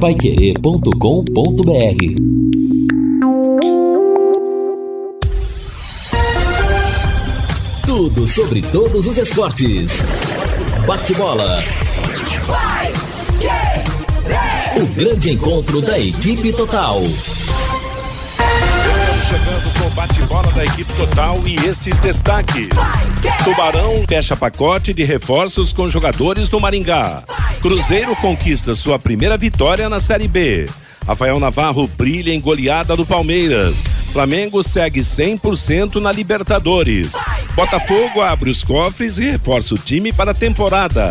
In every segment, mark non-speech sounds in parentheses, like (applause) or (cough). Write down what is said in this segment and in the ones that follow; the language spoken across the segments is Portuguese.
Paiquerê.com.br Tudo sobre todos os esportes. Bate-bola. O grande encontro da equipe total chegando com o bate-bola da equipe total e estes destaques. Tubarão fecha pacote de reforços com jogadores do Maringá. Cruzeiro conquista sua primeira vitória na Série B. Rafael Navarro brilha em goleada do Palmeiras. Flamengo segue 100% na Libertadores. Botafogo abre os cofres e reforça o time para a temporada.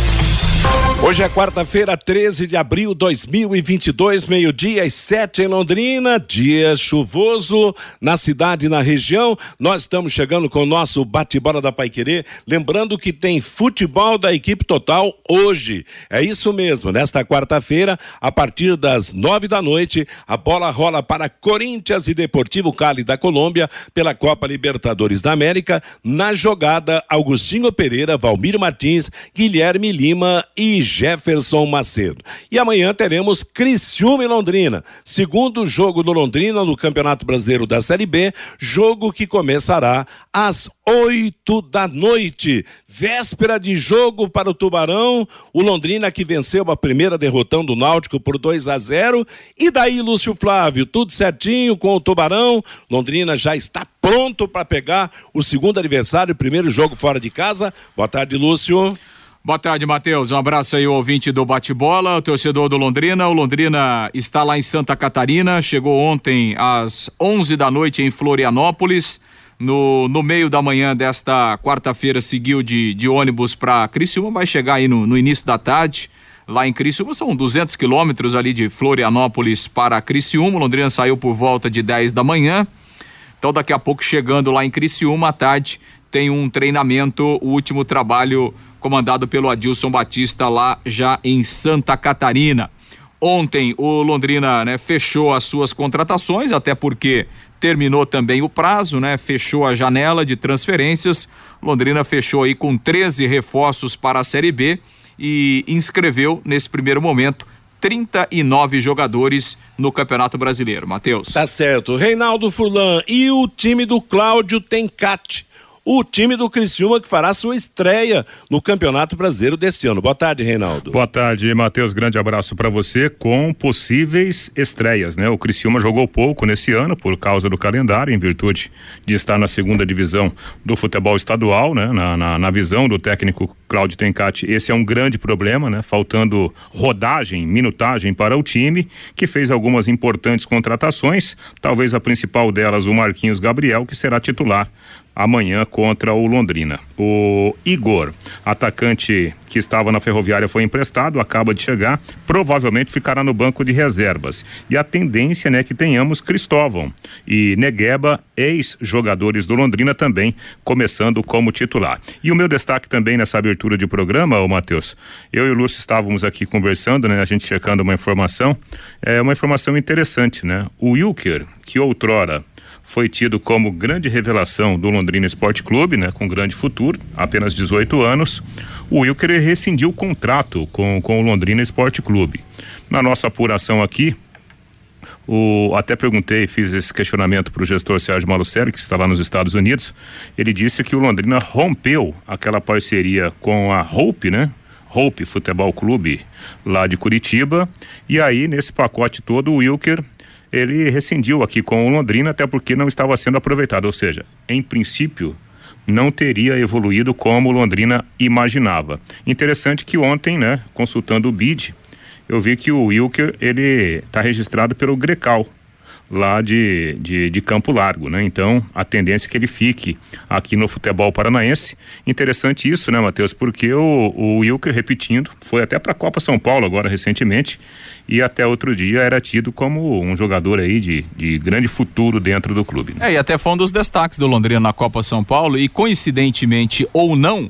Hoje é quarta-feira, 13 de abril de 2022, meio-dia e sete em Londrina, dia chuvoso na cidade e na região. Nós estamos chegando com o nosso bate-bola da Paiquerê. Lembrando que tem futebol da equipe total hoje. É isso mesmo, nesta quarta-feira, a partir das nove da noite, a bola rola para Corinthians e Deportivo Cali da Colômbia pela Copa Libertadores da América. Na jogada, Augustinho Pereira, Valmir Martins, Guilherme Lima e Jefferson Macedo. E amanhã teremos Criciúma e Londrina, segundo jogo do Londrina no Campeonato Brasileiro da Série B, jogo que começará às oito da noite. Véspera de jogo para o Tubarão, o Londrina que venceu a primeira derrotando o Náutico por 2 a 0. E daí, Lúcio Flávio, tudo certinho com o Tubarão. Londrina já está pronto para pegar o segundo aniversário, primeiro jogo fora de casa. Boa tarde, Lúcio. Boa tarde, Matheus. Um abraço aí, ouvinte do Bate-Bola, o torcedor do Londrina. O Londrina está lá em Santa Catarina, chegou ontem às 11 da noite em Florianópolis. No, no meio da manhã desta quarta-feira, seguiu de, de ônibus para Criciúma, vai chegar aí no, no início da tarde. Lá em Criciúma são 200 quilômetros ali de Florianópolis para Criciúma. Londrina saiu por volta de 10 da manhã. Então, daqui a pouco, chegando lá em Criciúma, à tarde, tem um treinamento, o último trabalho comandado pelo Adilson Batista lá já em Santa Catarina. Ontem o Londrina né, fechou as suas contratações, até porque terminou também o prazo, né? Fechou a janela de transferências. Londrina fechou aí com 13 reforços para a Série B e inscreveu nesse primeiro momento 39 jogadores no Campeonato Brasileiro. Matheus. Tá certo. Reinaldo Furlan e o time do Cláudio Tencate o time do Criciúma que fará sua estreia no Campeonato Brasileiro deste ano. Boa tarde, Reinaldo. Boa tarde, Matheus. Grande abraço para você com possíveis estreias, né? O Criciúma jogou pouco nesse ano por causa do calendário, em virtude de estar na segunda divisão do futebol estadual, né? Na, na, na visão do técnico Cláudio Tencati, esse é um grande problema, né? Faltando rodagem, minutagem para o time, que fez algumas importantes contratações, talvez a principal delas o Marquinhos Gabriel, que será titular amanhã contra o Londrina. O Igor, atacante que estava na Ferroviária, foi emprestado, acaba de chegar, provavelmente ficará no banco de reservas. E a tendência, né, que tenhamos Cristóvão e Negueba, ex-jogadores do Londrina também, começando como titular. E o meu destaque também nessa abertura de programa, o Matheus, eu e o Lúcio estávamos aqui conversando, né, a gente checando uma informação, é uma informação interessante, né? O Wilker, que outrora foi tido como grande revelação do Londrina Esporte Clube, né, com grande futuro, apenas 18 anos. O Wilker rescindiu o contrato com, com o Londrina Esporte Clube. Na nossa apuração aqui, o, até perguntei, fiz esse questionamento para o gestor Sérgio Malucelli, que está lá nos Estados Unidos. Ele disse que o Londrina rompeu aquela parceria com a Hope, né? Hope Futebol Clube, lá de Curitiba. E aí, nesse pacote todo, o Wilker ele rescindiu aqui com o Londrina, até porque não estava sendo aproveitado. Ou seja, em princípio, não teria evoluído como o Londrina imaginava. Interessante que ontem, né, consultando o BID, eu vi que o Wilker ele está registrado pelo Grecal lá de, de, de, Campo Largo, né? Então, a tendência é que ele fique aqui no futebol paranaense. Interessante isso, né, Matheus? Porque o, o Wilker, repetindo, foi até para a Copa São Paulo agora recentemente e até outro dia era tido como um jogador aí de, de grande futuro dentro do clube. Né? É, e até foi um dos destaques do Londrina na Copa São Paulo e coincidentemente ou não,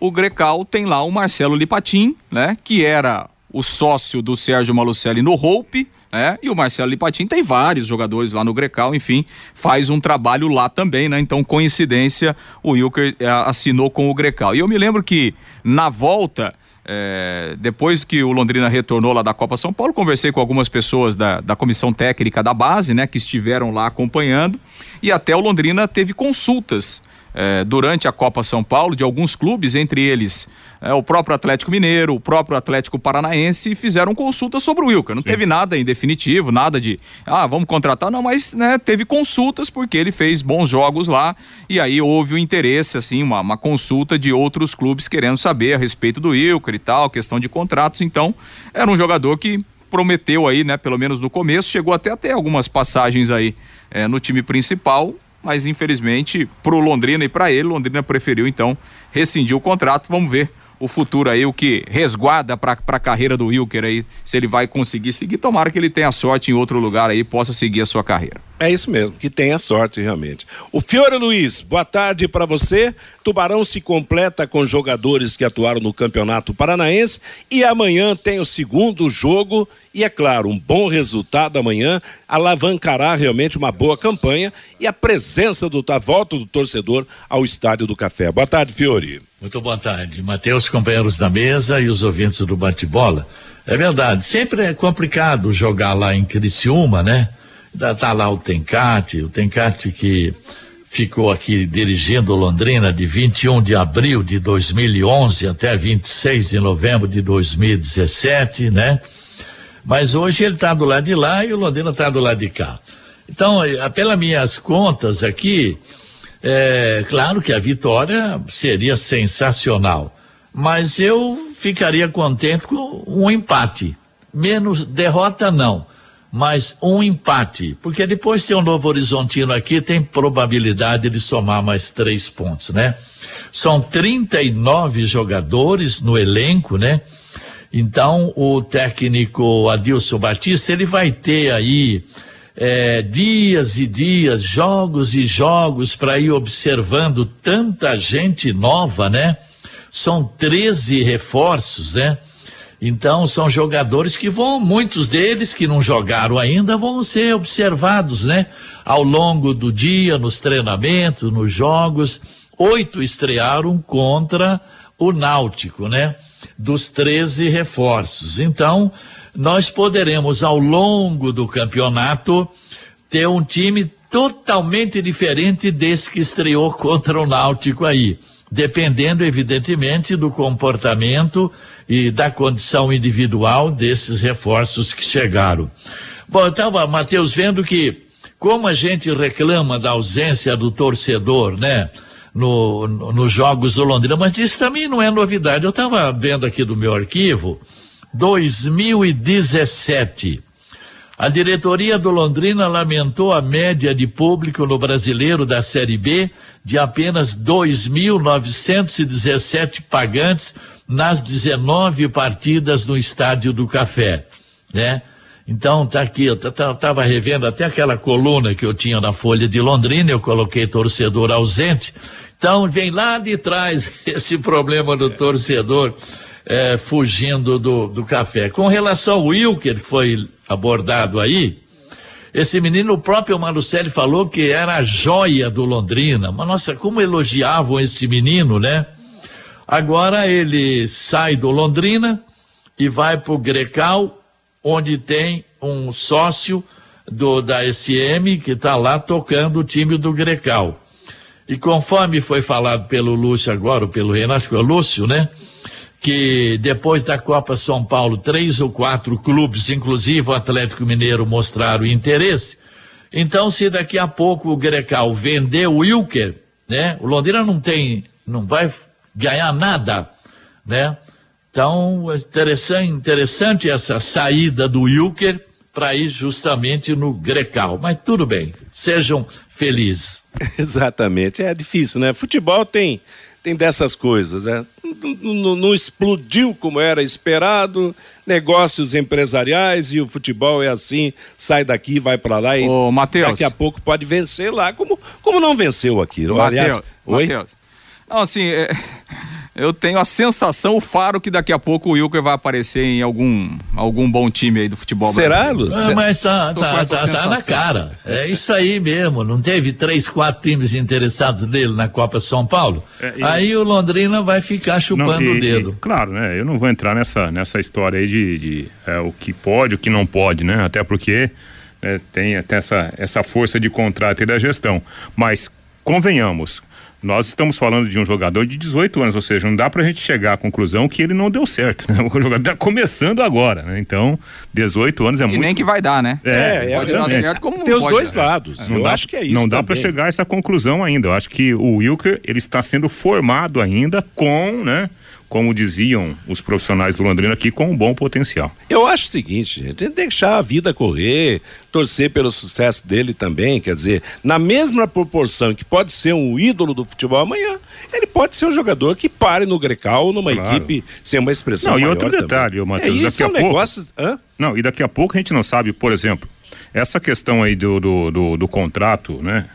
o Grecal tem lá o Marcelo Lipatim, né? Que era o sócio do Sérgio Malucelli no Hope, né? E o Marcelo Lipatim tem vários jogadores lá no Grecal, enfim, faz um trabalho lá também, né? Então, coincidência, o Wilker eh, assinou com o Grecal. E eu me lembro que na volta, é, depois que o Londrina retornou lá da Copa São Paulo, conversei com algumas pessoas da, da comissão técnica da base, né? Que estiveram lá acompanhando, e até o Londrina teve consultas eh, durante a Copa São Paulo de alguns clubes, entre eles eh, o próprio Atlético Mineiro, o próprio Atlético Paranaense, fizeram consultas sobre o Wilker. Não Sim. teve nada em definitivo, nada de, ah, vamos contratar, não, mas né, teve consultas porque ele fez bons jogos lá e aí houve o um interesse, assim, uma, uma consulta de outros clubes querendo saber a respeito do Wilker e tal, questão de contratos. Então, era um jogador que prometeu aí, né, pelo menos no começo, chegou até a ter algumas passagens aí eh, no time principal mas infelizmente para o Londrina e para ele, Londrina preferiu então rescindir o contrato. Vamos ver o futuro aí, o que resguarda para a carreira do Wilker aí, se ele vai conseguir seguir. Tomara que ele tenha sorte em outro lugar aí, possa seguir a sua carreira. É isso mesmo, que tenha sorte realmente. O Fiore Luiz, boa tarde para você. Tubarão se completa com jogadores que atuaram no Campeonato Paranaense e amanhã tem o segundo jogo e é claro, um bom resultado amanhã alavancará realmente uma boa campanha e a presença do a volta do torcedor ao estádio do Café. Boa tarde, Fiore. Muito boa tarde, Matheus, companheiros da mesa e os ouvintes do bate-bola. É verdade, sempre é complicado jogar lá em Criciúma, né? Tá lá o Tencate, o Tencate que ficou aqui dirigindo Londrina de 21 de abril de 2011 até 26 de novembro de 2017, né? Mas hoje ele está do lado de lá e o Londrina está do lado de cá. Então, eh, pelas minhas contas aqui, é claro que a vitória seria sensacional, mas eu ficaria contente com um empate. Menos derrota, não mas um empate, porque depois tem o um Novo Horizontino aqui, tem probabilidade de somar mais três pontos, né? São 39 jogadores no elenco, né? Então, o técnico Adilson Batista, ele vai ter aí é, dias e dias, jogos e jogos para ir observando tanta gente nova, né? São 13 reforços, né? Então, são jogadores que vão, muitos deles que não jogaram ainda, vão ser observados, né? Ao longo do dia, nos treinamentos, nos jogos. Oito estrearam contra o Náutico, né? Dos 13 reforços. Então, nós poderemos, ao longo do campeonato, ter um time totalmente diferente desse que estreou (laughs) contra o Náutico aí. Dependendo, evidentemente, do comportamento e da condição individual desses reforços que chegaram. Bom, estava, Matheus, vendo que como a gente reclama da ausência do torcedor, né? No, no, nos Jogos do Londrina, mas isso também não é novidade. Eu estava vendo aqui do meu arquivo, 2017. A diretoria do Londrina lamentou a média de público no brasileiro da Série B de apenas 2.917 pagantes nas 19 partidas no Estádio do Café, né? Então, tá aqui, eu tava revendo até aquela coluna que eu tinha na Folha de Londrina, eu coloquei torcedor ausente. Então, vem lá de trás (laughs) esse problema do torcedor é, fugindo do, do café. Com relação ao Wilker, que foi abordado aí, esse menino, o próprio Malucelli falou que era a joia do Londrina. Mas, nossa, como elogiavam esse menino, né? Agora ele sai do Londrina e vai para o Grecal, onde tem um sócio do, da SM que está lá tocando o time do Grecal. E conforme foi falado pelo Lúcio agora, pelo Renato, que é o Lúcio, né? Que depois da Copa São Paulo, três ou quatro clubes, inclusive o Atlético Mineiro, mostraram interesse. Então, se daqui a pouco o Grecal vender o Wilker, né? O Londrina não tem, não vai ganhar nada, né? Então, interessante, interessante essa saída do Wilker para ir justamente no Grecal. Mas tudo bem, sejam felizes. (laughs) Exatamente, é difícil, né? Futebol tem tem dessas coisas, né? Não, não, explodiu como era esperado, negócios empresariais e o futebol é assim, sai daqui, vai para lá e Ô, Mateus. daqui a pouco pode vencer lá, como, como não venceu aqui. Mateus, Aliás, oi? Mateus. Não, assim, é, eu tenho a sensação, o faro, que daqui a pouco o Wilker vai aparecer em algum, algum bom time aí do futebol Será, brasileiro. Lúcio? Ah, mas tá, tá, tá, tá na cara. É isso aí mesmo. Não teve três, quatro times interessados nele na Copa São Paulo? É, e- Aí o Londrina vai ficar chupando e- o dedo. e, claro, né? Eu não vou entrar nessa, nessa história aí de, de, é, o que pode, o que não pode, né? Até porque né, tem até essa, essa força de contrato e da gestão. Mas convenhamos. Nós estamos falando de um jogador de 18 anos, ou seja, não dá pra gente chegar à conclusão que ele não deu certo. Né? (laughs) O jogador tá começando agora, né? Então, 18 anos é E muito. nem que vai dar, né? É, é, pode dar certo como Tem os pode dois dar. lados. Não Eu dá- acho que é isso. Não dá para chegar a essa conclusão ainda. Eu acho que o Wilker ele está sendo formado ainda com, né? Como diziam os profissionais do Londrina aqui, com um bom potencial. Eu acho o seguinte, gente, tem que deixar a vida correr, torcer pelo sucesso dele também, quer dizer, na mesma proporção que pode ser um ídolo do futebol amanhã, ele pode ser um jogador que pare no Grecal numa Claro. equipe sem uma expressão Não, e outro também. detalhe, ô, Matheus, é, daqui a é um pouco-? Não, e daqui a pouco a gente não sabe, por exemplo, essa questão aí do, do, do, do contrato, né?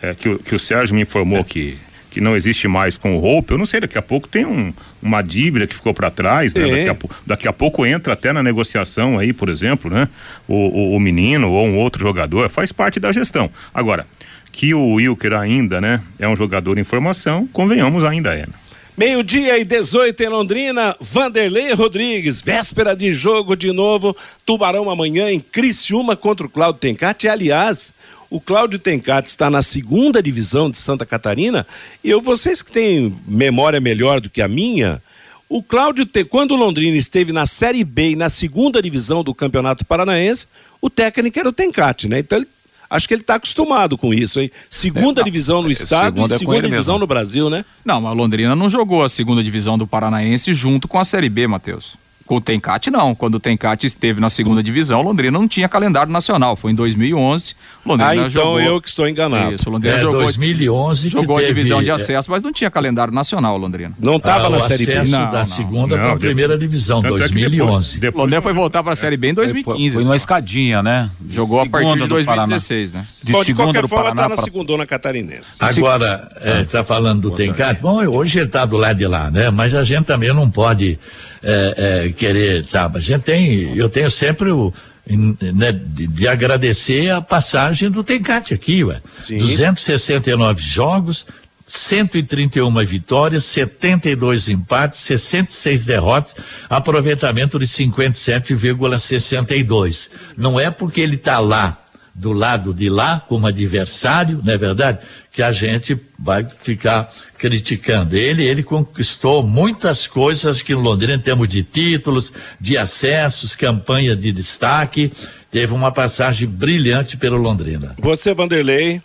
É, que, que o Sérgio me informou que, que não existe mais com o Roupe, eu não sei, daqui a pouco tem um, uma dívida que ficou para trás, né? Tem. Daqui a, daqui a pouco entra até na negociação aí, por exemplo, né? O, o, o menino ou um outro jogador, faz parte da gestão. Agora, que o Wilker ainda, né? É um jogador em formação, convenhamos, ainda é. né? Meio-dia e 18 em Londrina, Vanderlei Rodrigues, véspera de jogo de novo, Tubarão amanhã em Criciúma contra o Cláudio Tencati. Aliás, o Cláudio Tencati está na segunda divisão de Santa Catarina. E eu, vocês que têm memória melhor do que a minha, o Cláudio, quando o Londrina esteve na Série B e na segunda divisão do Campeonato Paranaense, o técnico era o Tencati, né? Então ele- Acho que ele está acostumado com isso, hein? Segunda É, divisão no é, estado segunda e é segunda divisão mesmo. no Brasil, né? Não, mas Londrina não jogou a segunda divisão do Paranaense junto com a Série B, Matheus. Com o Tencate, não. Quando o Tencate esteve na segunda divisão, Londrina não tinha calendário nacional. Foi em 2011. Londrina Ah, então jogou... eu que estou enganado. Isso, Londrina É, jogou, 2011 que jogou a teve, divisão de é, acesso, mas não tinha calendário nacional, Londrina. Não estava ah, na Série B. acesso Não, da não. segunda para a primeira divisão, Tanto é que depois- 2011. depois- Londrina foi voltar para a Série B em 2015. Foi numa só. escadinha, né? Jogou a partir Segunda de do Paraná. 2016, né? De Bom, de segunda qualquer do forma, Paraná está na pra- segundona catarinense. Agora, está falando do Tencate, bom, hoje ele está do lado de lá, né? Mas a gente também não pode é, é, querer, sabe? A gente tem, eu tenho sempre o. né, de, de agradecer a passagem do Tencate aqui, ué. Sim. 269 jogos, 131 vitórias, 72 empates, 66 derrotas, aproveitamento de 57,62. Não é porque ele está lá do lado de lá como adversário, não é verdade? Que a gente vai ficar criticando ele. Ele conquistou muitas coisas que no Londrina temos de títulos, de acessos, campanha de destaque. Teve uma passagem brilhante pelo Londrina. Você, Vanderlei,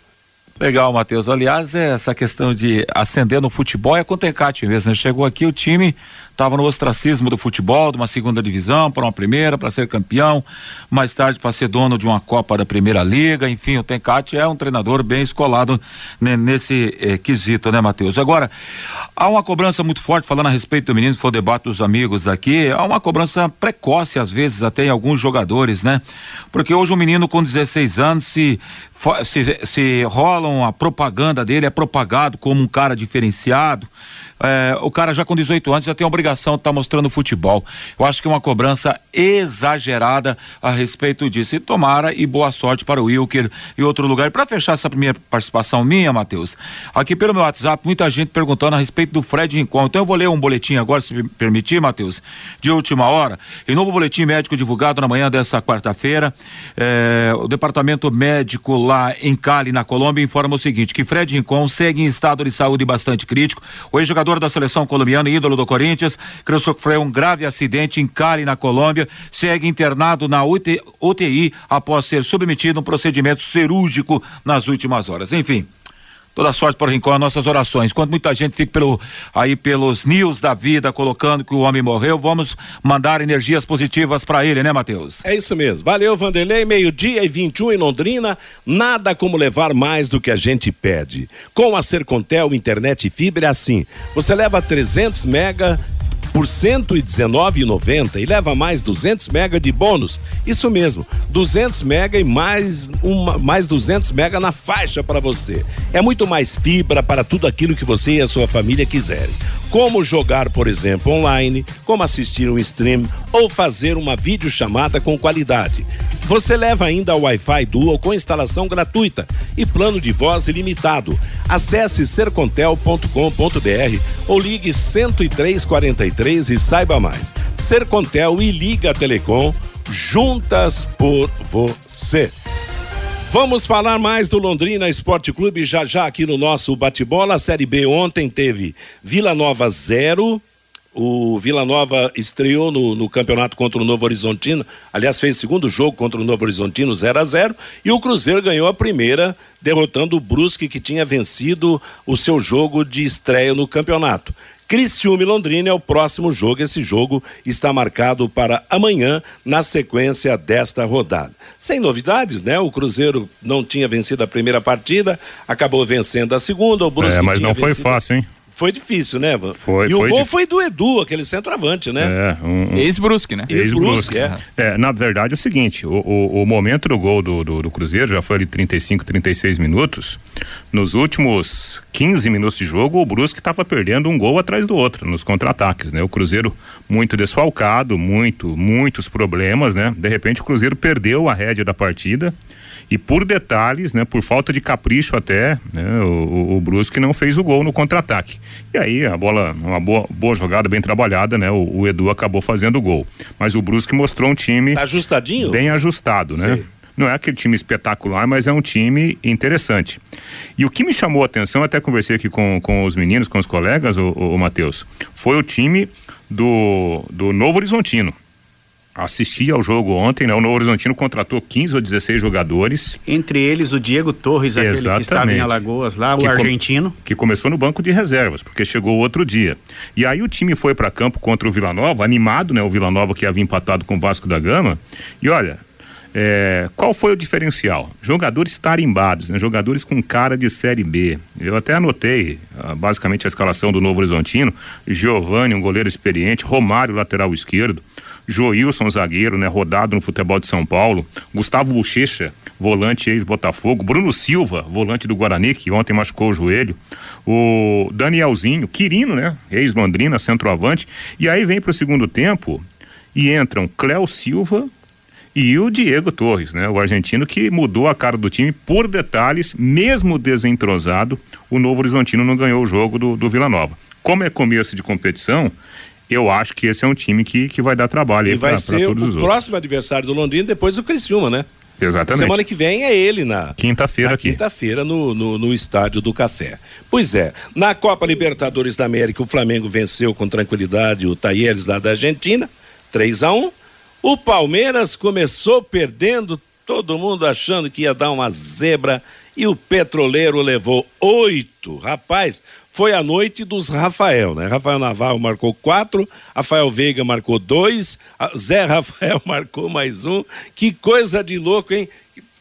Legal, Matheus. Aliás, é essa questão de ascender no futebol é com o Tencate mesmo. Né? Chegou aqui, o time estava no ostracismo do futebol, de uma segunda divisão para uma primeira, para ser campeão, mais tarde para ser dono de uma Copa da Primeira Liga. Enfim, o Tencate é um treinador bem escolado né, nesse eh, quesito, né, Matheus? Agora, há uma cobrança muito forte, falando a respeito do menino, que foi o debate dos amigos aqui, há uma cobrança precoce, às vezes, até em alguns jogadores, né? Porque hoje um menino com 16 anos, se, se, se rolam a propaganda dele, é propagado como um cara diferenciado. É, o cara já com 18 anos já tem a obrigação de estar mostrando futebol. Eu acho que é uma cobrança exagerada a respeito disso. E tomara e boa sorte para o Wilker e outro lugar. Para fechar essa primeira participação minha, Matheus, aqui pelo meu WhatsApp, muita gente perguntando a respeito do Fred Rincon. Então eu vou ler um boletim agora, se me permitir, Matheus, de última hora. Em novo boletim médico divulgado na manhã dessa quarta-feira, eh, o departamento médico lá em Cali, na Colômbia, informa o seguinte: que Fred Rincon segue em estado de saúde bastante crítico. O ex-jogador da seleção colombiana, e ídolo do Corinthians, que sofreu um grave acidente em Cali, na Colômbia, segue internado na UT UTI após ser submetido a um procedimento cirúrgico nas últimas horas. Enfim. Toda sorte para o Rincão, as nossas orações. Enquanto muita gente fica pelo, aí pelos news da vida colocando que o homem morreu, vamos mandar energias positivas para ele, né, Matheus? É isso mesmo. Valeu, Vanderlei. Meio-dia e 21 em Londrina. Nada como levar mais do que a gente pede. Com a Sercontel Internet e Fibra é assim. Você leva 300 mega por R$ 119,90 e leva mais 200 mega de bônus. Isso mesmo, 200 mega e mais uma, mais 200 mega na faixa para você. É muito mais fibra para tudo aquilo que você e a sua família quiserem. Como jogar, por exemplo, online, como assistir um stream ou fazer uma videochamada com qualidade. Você leva ainda o Wi-Fi Dual com instalação gratuita e plano de voz ilimitado. Acesse sercontel.com.br ou ligue 10343 e saiba mais. Sercontel e Liga Telecom juntas por você. Vamos falar mais do Londrina Esporte Clube já já aqui no nosso bate-bola. A Série B ontem teve Vila Nova 0, o Vila Nova estreou no, no, campeonato contra o Novo Horizontino, aliás, fez segundo jogo contra o Novo Horizontino 0 a 0 e o Cruzeiro ganhou a primeira, derrotando o Brusque, que tinha vencido o seu jogo de estreia no campeonato. Criciúma e Londrina é o próximo jogo. Esse jogo está marcado para amanhã, na sequência desta rodada. Sem novidades, né? O Cruzeiro não tinha vencido a primeira partida, acabou vencendo a segunda. O Brusque é, mas não foi fácil, hein? Foi difícil, né? Foi, e foi o gol dif... foi do Edu, aquele centroavante, né? É, um, um... Ex-Brusque, né? Ex-Brusque, é. é. Na verdade é o seguinte, o, o, o momento do gol do, do, do, Cruzeiro já foi ali 35, 36 minutos. Nos últimos 15 minutos de jogo, o Brusque estava perdendo um gol atrás do outro, nos contra-ataques, né? O Cruzeiro muito desfalcado, muito, muitos problemas, né? De repente o Cruzeiro perdeu a rédea da partida e por detalhes, né, por falta de capricho até, né, o, o Brusque não fez o gol no contra-ataque. E aí a bola, uma boa, boa jogada, bem trabalhada, né, o, o, Edu acabou fazendo o gol. Mas o Brusque mostrou um time tá ajustadinho, bem ajustado, né? Sim. Não é aquele time espetacular, mas é um time interessante. E o que me chamou a atenção, até conversei aqui com, com os meninos, com os colegas, o, o, o Matheus, foi o time do, do Novo Horizontino assisti ao jogo ontem, né? O Novo Horizontino contratou 15 ou 16 jogadores. Entre eles o Diego Torres, aquele Exatamente. que estava em Alagoas lá, que o argentino. Com, que começou no banco de reservas, porque chegou outro dia. E aí o time foi para campo contra o Vila Nova, animado, né? O Vila Nova que havia empatado com o Vasco da Gama. E olha, é, qual foi o diferencial? Jogadores tarimbados, né? jogadores com cara de Série B. Eu até anotei ah, basicamente a escalação do Novo Horizontino: Giovanni, um goleiro experiente, Romário, lateral esquerdo, Joilson, zagueiro, né, rodado no futebol de São Paulo, Gustavo Bochecha, volante ex-Botafogo, Bruno Silva, volante do Guarani, que ontem machucou o joelho, o Danielzinho, Quirino, né, ex-Mandrina, centroavante, e aí vem para o segundo tempo e entram Cléo Silva e o Diego Torres, né, o argentino que mudou a cara do time por detalhes, mesmo desentrosado, o Novo Horizontino não ganhou o jogo do, do Vila Nova. Como é começo de competição, eu acho que esse é um time que, que vai dar trabalho e vai pra, ser pra todos o os próximo adversário do Londrina depois do Criciúma, né? Exatamente. Semana que vem é ele na quinta-feira aqui. Quinta-feira no, no, no, estádio do Café. Pois é, na Copa Libertadores da América o Flamengo venceu com tranquilidade o Taieres lá da Argentina, 3 a 1. O Palmeiras começou perdendo, todo mundo achando que ia dar uma zebra e o Petroleiro levou oito. Rapaz, foi a noite dos Rafael, né? Rafael Navarro marcou quatro, Rafael Veiga marcou dois, Zé Rafael (laughs) marcou mais um. Que coisa de louco, hein?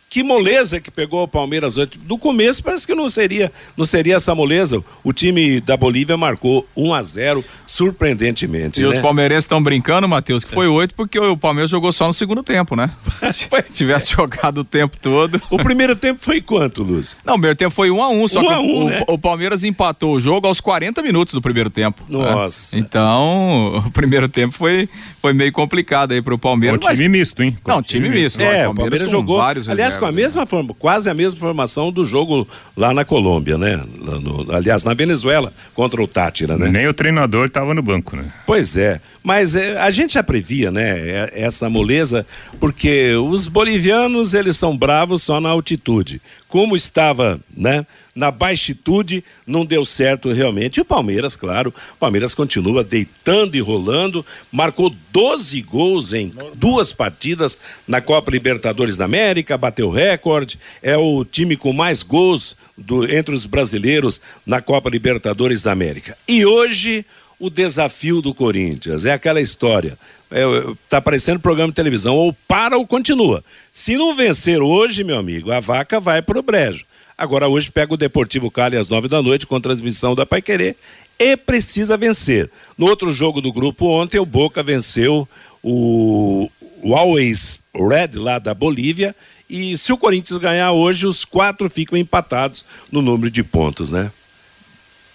Que moleza que pegou o Palmeiras hoje. Do começo parece que não seria, não seria essa moleza. O time da Bolívia marcou 1 a 0 surpreendentemente. E né? os palmeirenses estão brincando, Matheus, que foi oito porque o Palmeiras jogou só no segundo tempo, né? (laughs) Se tivesse é. jogado o tempo todo. O primeiro tempo foi quanto, Luz? Não, o primeiro tempo foi 1 a 1 só um que a um, o, né? o, Palmeiras empatou o jogo aos 40 minutos do primeiro tempo. Né? Nossa. Né? Então, (laughs) o primeiro tempo foi, foi meio complicado aí pro Palmeiras. O time mas... misto, hein? Não, time, time misto. É, o Palmeiras jogou, vários aliás, com a mesma forma quase a mesma formação do jogo lá na Colômbia, né? No, aliás, na Venezuela, contra o Tátira, né? Nem o treinador estava no banco, né? Pois é. Mas é, a gente já previa, né? É, essa moleza, porque os bolivianos, eles são bravos só na altitude. Como estava, né? na baixitude, não deu certo realmente. E o Palmeiras, claro, o Palmeiras continua deitando e rolando, marcou 12 gols em duas partidas na Copa Libertadores da América, bateu recorde, é o time com mais gols do, entre os brasileiros na Copa Libertadores da América. E hoje o desafio do Corinthians é aquela história. É, tá aparecendo programa de televisão, ou para ou continua. Se não vencer hoje, meu amigo, a vaca vai pro brejo. Agora hoje pega o Deportivo Cali às nove da noite com transmissão da Pai Querer e precisa vencer. No outro jogo do grupo ontem, o Boca venceu o, o Always Red lá da Bolívia e se o Corinthians ganhar hoje, os quatro ficam empatados no número de pontos, né?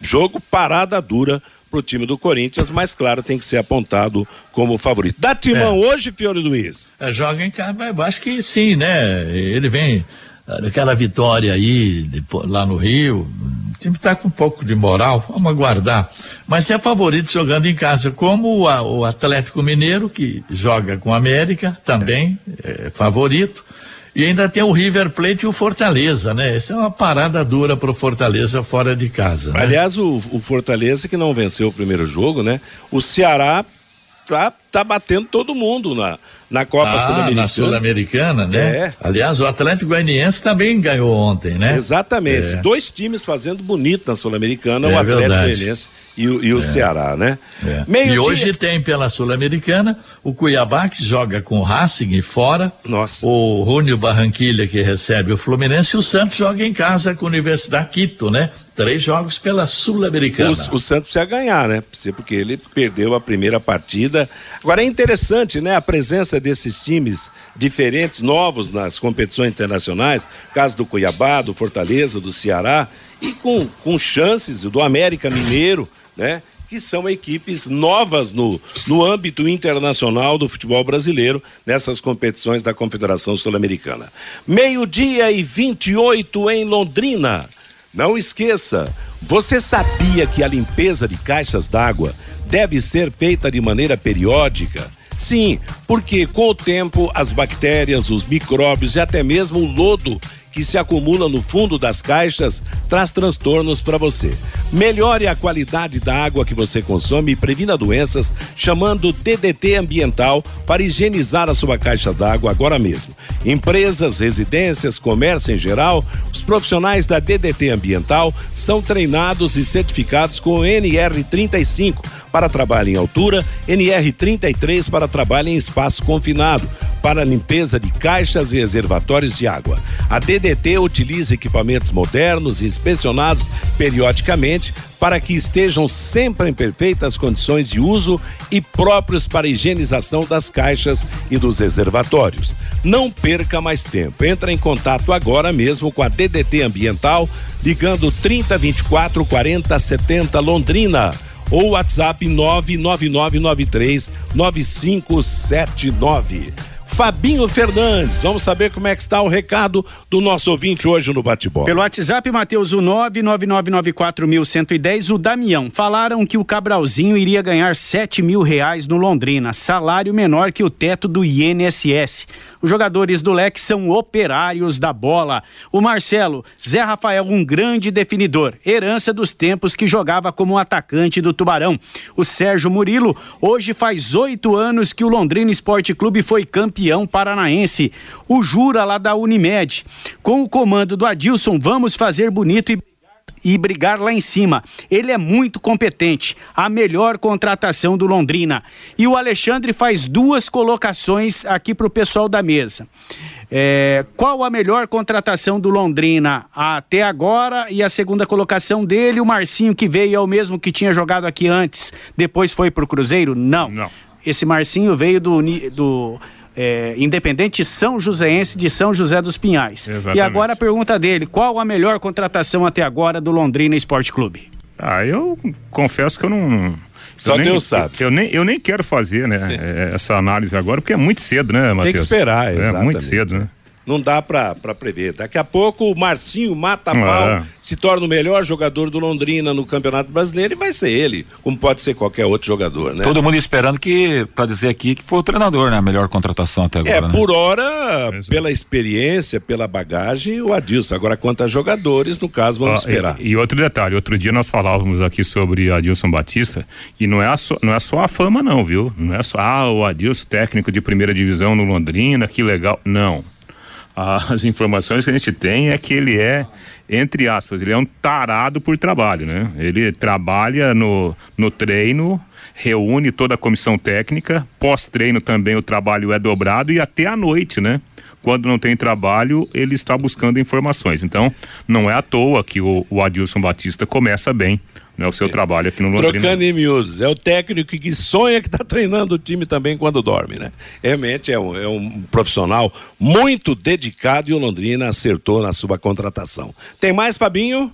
Jogo parada dura para o time do Corinthians, mas claro, tem que ser apontado como favorito. Dá timão é. hoje, Fiore Luiz? É, joga em casa, acho que sim, né? Ele vem aquela vitória aí lá no Rio, o time está com um pouco de moral, vamos aguardar. Mas é favorito jogando em casa, como o, o Atlético Mineiro, que joga com a América, também é favorito. E ainda tem o River Plate e o Fortaleza, né? Essa é uma parada dura para o Fortaleza fora de casa. Né? Aliás, o, o Fortaleza que não venceu o primeiro jogo, né? O Ceará tá, tá batendo todo mundo na, na Copa ah, Sul-Americana. Na Sul-Americana, né? É. Aliás, o Atlético Goianiense também ganhou ontem, né? Exatamente. É. Dois times fazendo bonito na Sul-Americana, é o Atlético Goianiense e, o, e o é. Ceará, né? É. Meio e hoje tem pela Sul-Americana o Cuiabá que joga com o Racing fora. Nossa. O Júnior Barranquilha que recebe o Fluminense e o Santos joga em casa com a Universidade Quito, né? Três jogos pela Sul-Americana. O, o, Santos precisa ganhar, né? Porque ele perdeu a primeira partida. Agora é interessante, né? A presença desses times diferentes, novos nas competições internacionais, caso do Cuiabá, do Fortaleza, do Ceará, e com, com chances do América Mineiro, né? que são equipes novas no, no âmbito internacional do futebol brasileiro, nessas competições da Confederação Sul-Americana. Meio-dia e 28 em Londrina. Não esqueça, você sabia que a limpeza de caixas d'água deve ser feita de maneira periódica? Sim, porque com o tempo as bactérias, os micróbios e até mesmo o lodo que se acumula no fundo das caixas traz transtornos para você. Melhore a qualidade da água que você consome e previna doenças chamando DDT Ambiental para higienizar a sua caixa d'água agora mesmo. Empresas, residências, comércio em geral, os profissionais da DDT Ambiental são treinados e certificados com NR35 para trabalho em altura, NR33 para trabalho em espaço confinado, para limpeza de caixas e reservatórios de água. A DDT utiliza equipamentos modernos e inspecionados periodicamente para que estejam sempre em perfeitas condições de uso e próprios para higienização das caixas e dos reservatórios. Não perca mais tempo. Entre em contato agora mesmo com a DDT Ambiental, ligando 3024 4070 Londrina ou WhatsApp 99993 9579. Fabinho Fernandes. Vamos saber como é que está o recado do nosso ouvinte hoje no bate-bola. Pelo WhatsApp, Matheus, o 99994110, o Damião. Falaram que o Cabralzinho iria ganhar 7 mil reais no Londrina, salário menor que o teto do INSS. Os jogadores do leque são operários da bola. O Marcelo, Zé Rafael, um grande definidor, herança dos tempos que jogava como atacante do Tubarão. O Sérgio Murilo, hoje faz oito anos que o Londrina Esporte Clube foi campeão paranaense. O Jura, lá da Unimed. Com o comando do Adilson, vamos fazer bonito e e brigar lá em cima. Ele é muito competente, a melhor contratação do Londrina. E o Alexandre faz duas colocações aqui para o pessoal da mesa. É, qual a melhor contratação do Londrina até agora? E a segunda colocação dele, o Marcinho, que veio é o mesmo que tinha jogado aqui antes, depois foi para o Cruzeiro? Não. Não. Esse Marcinho veio do, do é, Independente São Joséense de São José dos Pinhais. Exatamente. E agora a pergunta dele: qual a melhor contratação até agora do Londrina Esporte Clube? Ah, eu confesso que eu não. Só eu Deus nem, sabe. Eu, eu, nem, eu nem quero fazer, né, é, essa análise agora, porque é muito cedo, né, Matheus? Tem que esperar, exatamente. É muito cedo, né? Não dá para prever. Daqui a pouco o Marcinho mata a pau, É. se torna o melhor jogador do Londrina no Campeonato Brasileiro e vai ser ele, como pode ser qualquer outro jogador, né? Todo mundo esperando que, pra dizer aqui, que foi o treinador, né? A melhor contratação até agora, É, né? por hora, Exato. pela experiência, pela bagagem, o Adilson. Agora, quanto a jogadores, no caso, vamos Ó, esperar. E, e outro detalhe, outro dia nós falávamos aqui sobre Adilson Batista e não é, a não é só a fama não, viu? Não é só, ah, o Adilson técnico de primeira divisão no Londrina, que legal. Não. As informações que a gente tem é que ele é, entre aspas, ele é um tarado por trabalho, né? Ele trabalha no, no treino, reúne toda a comissão técnica, pós-treino também o trabalho é dobrado e até à noite, né? Quando não tem trabalho, ele está buscando informações. Então, não é à toa que o, o Adilson Batista começa bem né, o seu trabalho aqui no Londrina. Trocando em miúdos, é o técnico que sonha que está treinando o time também quando dorme, né? Realmente é um, é um profissional muito dedicado e o Londrina acertou na sua contratação. Tem mais, Fabinho?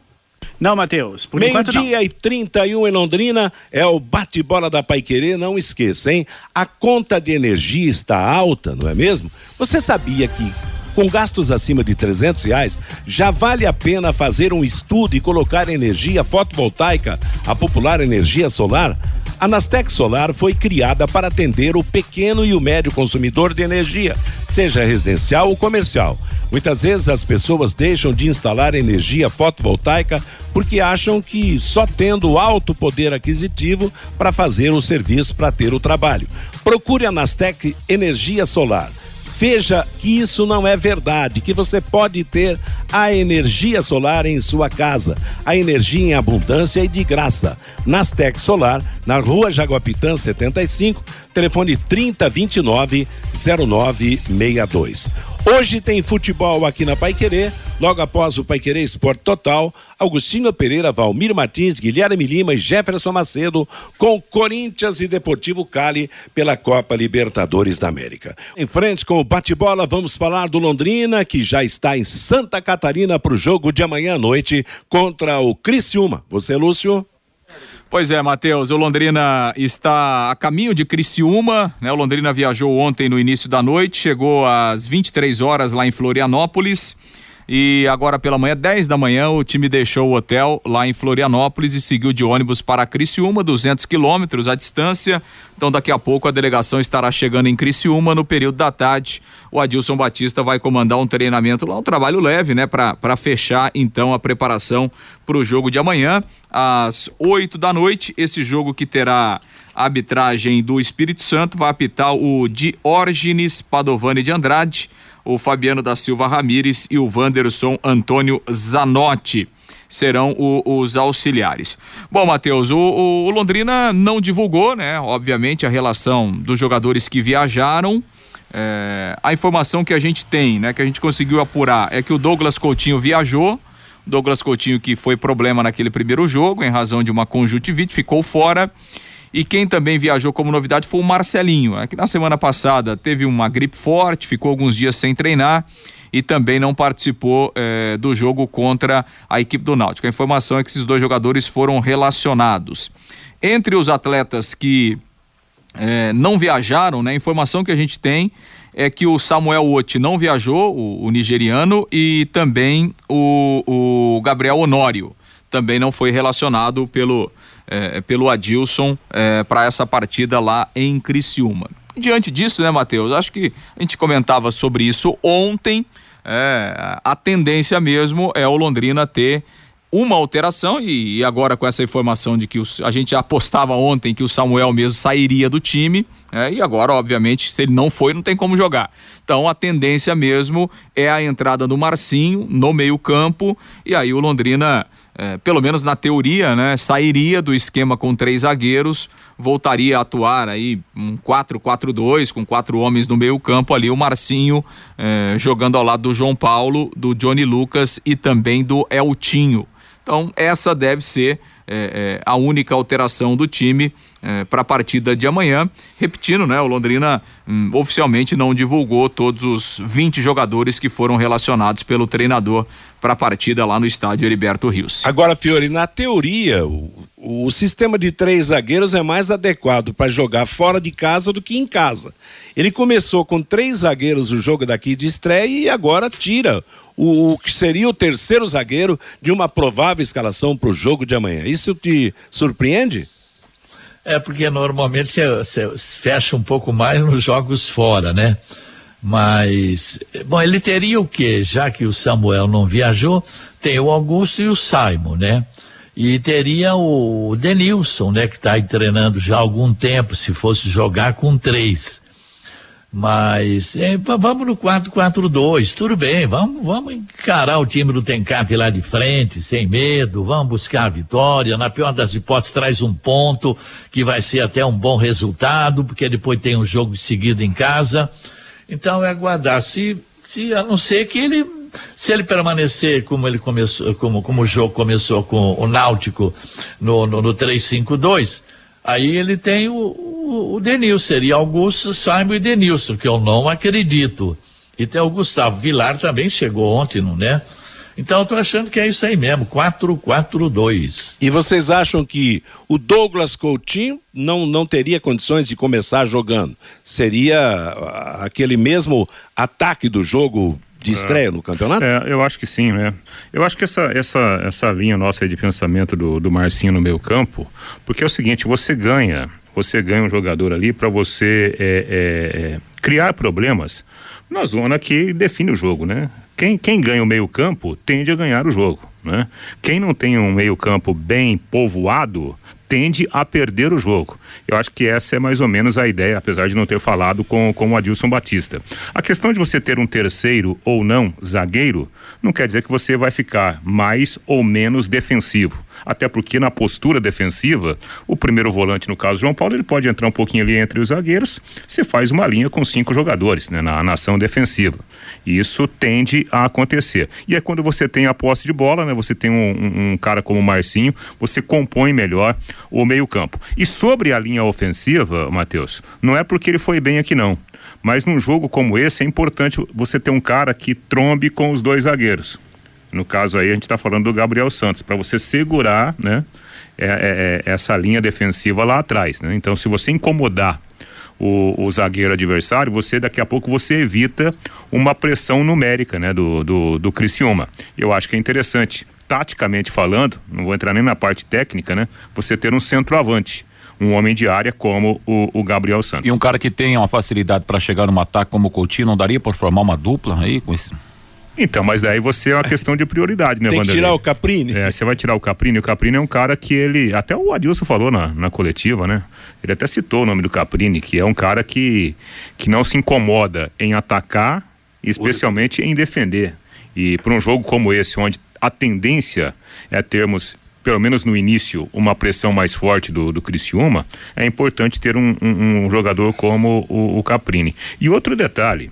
Não, Matheus, por enquanto não. Meio-dia e 31 em Londrina é o bate-bola da Paiquerê. Não esqueça, hein? A conta de energia está alta, não é mesmo? Você sabia que com gastos acima de 300 reais, já vale a pena fazer um estudo e colocar energia fotovoltaica, a popular energia solar? A Nastec Solar foi criada para atender o pequeno e o médio consumidor de energia, seja residencial ou comercial. Muitas vezes as pessoas deixam de instalar energia fotovoltaica porque acham que só tendo alto poder aquisitivo para fazer o serviço para ter o trabalho. Procure a Nastec Energia Solar. Veja que isso não é verdade, que você pode ter a energia solar em sua casa, a energia em abundância e de graça. Nastec Solar, na rua Jaguapitã 75, telefone 3029 0962. Hoje tem futebol aqui na Paiquerê, logo após o Paiquerê Esporte Total, Augustinho Pereira, Valmir Martins, Guilherme Lima e Jefferson Macedo com Corinthians e Deportivo Cali pela Copa Libertadores da América. Em frente com o bate-bola, vamos falar do Londrina, que já está em Santa Catarina para o jogo de amanhã à noite contra o Criciúma. Você, Lúcio? Pois é, Matheus, o Londrina está a caminho de Criciúma, né? O Londrina viajou ontem no início da noite, chegou às 23 horas lá em Florianópolis. E agora pela manhã, 10 da manhã, o time deixou o hotel lá em Florianópolis e seguiu de ônibus para Criciúma, 200 quilômetros a distância. Então, daqui a pouco a delegação estará chegando em Criciúma no período da tarde. O Adilson Batista vai comandar um treinamento lá, um trabalho leve, né, para fechar então a preparação para o jogo de amanhã, às 8 da noite. Esse jogo que terá arbitragem do Espírito Santo vai apitar o Diógenes Padovani de Andrade o Fabiano da Silva Ramires e o Wanderson Antônio Zanotti serão o, os auxiliares. Bom, Matheus, o, o, o, Londrina não divulgou, né? Obviamente, a relação dos jogadores que viajaram. É, a informação que a gente tem, né, que a gente conseguiu apurar, é que o Douglas Coutinho viajou. Douglas Coutinho que foi problema naquele primeiro jogo, em razão de uma conjuntivite, ficou fora. E quem também viajou como novidade foi o Marcelinho, é que na semana passada teve uma gripe forte, ficou alguns dias sem treinar e também não participou eh, do jogo contra a equipe do Náutico. A informação é que esses dois jogadores foram relacionados. Entre os atletas que eh, não viajaram, né, a informação que a gente tem é que o Samuel Oti não viajou, o, o nigeriano, e também o, o Gabriel Honório também não foi relacionado pelo é, pelo Adilson é, para essa partida lá em Criciúma. Diante disso, né, Matheus? Acho que a gente comentava sobre isso ontem. É, a tendência mesmo é o Londrina ter uma alteração e, e agora com essa informação de que os, a gente apostava ontem que o Samuel mesmo sairia do time é, e agora obviamente se ele não foi não tem como jogar então a tendência mesmo é a entrada do Marcinho no meio campo e aí o Londrina é, pelo menos na teoria, né, sairia do esquema com três zagueiros, voltaria a atuar aí um 4-4-2, com quatro homens no meio campo ali, o Marcinho é, jogando ao lado do João Paulo, do Johnny Lucas e também do Eltinho. Então, essa deve ser é, é, a única alteração do time é, para a partida de amanhã. Repetindo, né? O Londrina hum, oficialmente não divulgou todos os 20 jogadores que foram relacionados pelo treinador para a partida lá no estádio Heriberto Rios. Agora, Fiore, na teoria, o, o sistema de três zagueiros é mais adequado para jogar fora de casa do que em casa. Ele começou com três zagueiros no jogo daqui de estreia e agora tira o, o que seria o terceiro zagueiro de uma provável escalação para o jogo de amanhã. Isso te surpreende? É porque normalmente você fecha um pouco mais nos jogos fora, né? Mas, bom, ele teria o quê? Já que o Samuel não viajou, tem o Augusto e o Simon, né? E teria o Denilson, né? Que está aí treinando já há algum tempo, se fosse jogar com três. Mas é, vamos no 4-4-2, tudo bem, vamos, vamos encarar o time do Tencate lá de frente, sem medo, vamos buscar a vitória. Na pior das hipóteses, traz um ponto, que vai ser até um bom resultado, porque depois tem um jogo seguido em casa. Então é aguardar. Se, se a não ser que ele, se ele permanecer como ele começou, como, como o jogo começou com o Náutico no, no, no 3-5-2, aí ele tem o, o, o Denilson, seria Augusto, Simon e Denilson, que eu não acredito. E tem o Gustavo Vilar também chegou ontem, não é? Então eu tô achando que é isso aí mesmo, 4-4-2. E vocês acham que o Douglas Coutinho não, não teria condições de começar jogando? Seria aquele mesmo ataque do jogo de estreia é, no campeonato? É, eu acho que sim, né? Eu acho que essa, essa, essa linha nossa de pensamento do, do Marcinho no meio campo, porque é o seguinte, você ganha, você ganha um jogador ali para você é, é, é, criar problemas na zona que define o jogo, né? Quem, quem ganha o meio-campo tende a ganhar o jogo. Né? Quem não tem um meio-campo bem povoado tende a perder o jogo. Eu acho que essa é mais ou menos a ideia, apesar de não ter falado com, com o Adilson Batista. A questão de você ter um terceiro ou não zagueiro não quer dizer que você vai ficar mais ou menos defensivo até porque na postura defensiva, o primeiro volante, no caso João Paulo, ele pode entrar um pouquinho ali entre os zagueiros, você faz uma linha com cinco jogadores, né, na, na ação defensiva. Isso tende a acontecer. E é quando você tem a posse de bola, né, você tem um, um cara como o Marcinho, você compõe melhor o meio-campo. E sobre a linha ofensiva, Matheus, não é porque ele foi bem aqui não. Mas num jogo como esse é importante você ter um cara que trombe com os dois zagueiros. No caso aí, a gente está falando do Gabriel Santos, para você segurar, né? É, é, é, essa linha defensiva lá atrás, né? Então, se você incomodar o, o, zagueiro adversário, você daqui a pouco você evita uma pressão numérica, né? Do, do, do Criciúma. Eu acho que é interessante, taticamente falando, não vou entrar nem na parte técnica, né? Você ter um centroavante um homem de área como o, o, Gabriel Santos. E um cara que tenha uma facilidade para chegar no ataque como o Coutinho, não daria por formar uma dupla aí com isso? Então, mas daí você é uma questão de prioridade, né, Tem que tirar o Caprini. É, você vai tirar o Caprini. O Caprini é um cara que ele. Até o Adilson falou na, na coletiva, né? Ele até citou o nome do Caprini, que é um cara que, que não se incomoda em atacar, especialmente em defender. E para um jogo como esse, onde a tendência é termos pelo menos no início, uma pressão mais forte do, do Criciúma, é importante ter um, um, um jogador como o, o Caprini. E outro detalhe,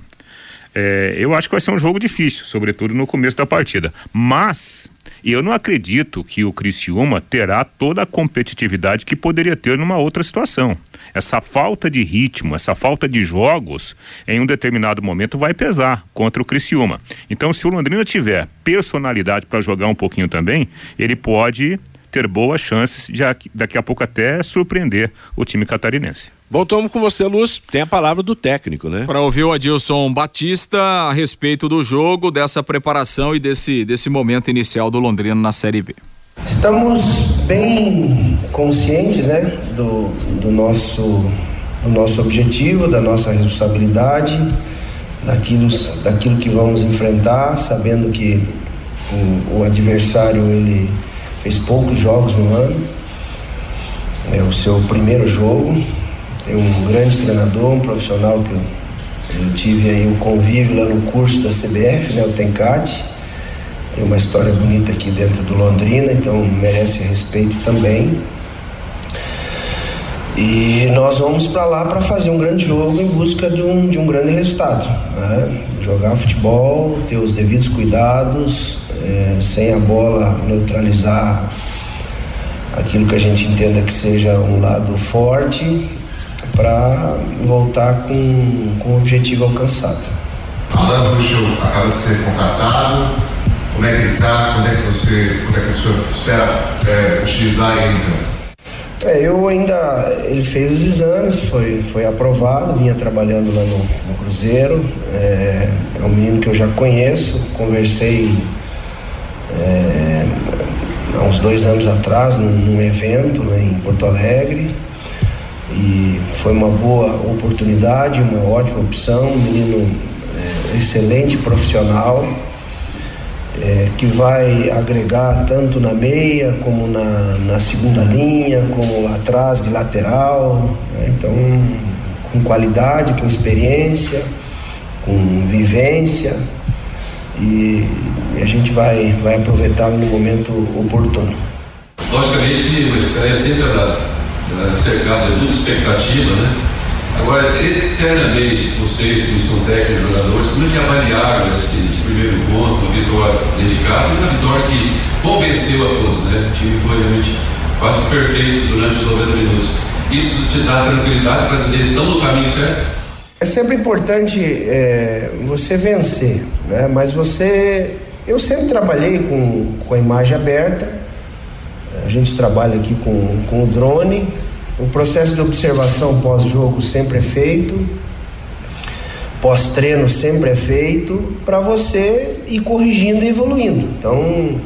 é, eu acho que vai ser um jogo difícil, sobretudo no começo da partida. Mas eu não acredito que o Criciúma terá toda a competitividade que poderia ter numa outra situação. Essa falta de ritmo, essa falta de jogos, em um determinado momento vai pesar contra o Criciúma. Então, se o Londrina tiver personalidade para jogar um pouquinho também, ele pode ter boas chances de daqui a pouco até surpreender o time catarinense. Voltamos com você, Luz. Tem a palavra do técnico, né? Para ouvir o Adilson Batista a respeito do jogo, dessa preparação e desse, desse momento inicial do Londrina na Série B. Estamos bem conscientes, né, do, do nosso do nosso objetivo, da nossa responsabilidade, daquilo, daquilo que vamos enfrentar, sabendo que o, o adversário ele fez poucos jogos no ano. É o seu primeiro jogo. Tem um grande treinador, um profissional que eu, eu tive aí o convívio lá no curso da CBF, né, o Tencate. Tem uma história bonita aqui dentro do Londrina, então merece respeito também. E nós vamos para lá para fazer um grande jogo em busca de um, de um grande resultado. Né? Jogar futebol, ter os devidos cuidados, é, sem a bola neutralizar aquilo que a gente entenda que seja um lado forte para voltar com, com o objetivo alcançado. Alan Ruxo acaba de ser contratado, como é que ele está, quando é que você, quando é que você espera é, utilizar ele então? É, eu ainda. Ele fez os exames, foi, foi aprovado, vinha trabalhando lá no, no Cruzeiro. É, é, um menino que eu já conheço, conversei é, há uns dois anos atrás num, num evento né, em Porto Alegre. E foi uma boa oportunidade, uma ótima opção, um menino é, excelente profissional é, que vai agregar tanto na meia como na, na segunda linha, como atrás de lateral. Né? Então, com qualidade, com experiência, com vivência e, a gente vai, vai aproveitá-lo no momento oportuno. Logicamente, a estreia sempre era, era cercada de muita expectativa, né? Agora, eternamente, vocês, comissão técnica, jogadores, como é que avaliaram esse, esse primeiro encontro, uma vitória dentro de casa uma vitória que convenceu a todos, né? O time foi realmente quase perfeito durante os 90 minutos. Isso te dá tranquilidade para dizer, estão no caminho certo? É sempre importante é, você vencer, né? Mas você, eu sempre trabalhei com, com a imagem aberta. A gente trabalha aqui com, com o drone, o processo de observação pós-jogo sempre é feito, pós-treino sempre é feito, para você ir corrigindo e evoluindo. Então,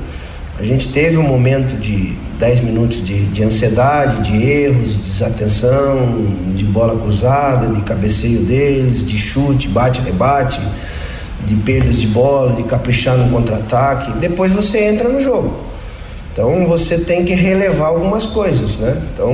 a gente teve um momento de 10 minutos de, de ansiedade, de erros, de desatenção, de bola cruzada, de cabeceio deles, de chute, bate-rebate, de perdas de bola, de caprichar no contra-ataque. Depois você entra no jogo. Então você tem que relevar algumas coisas, né? Então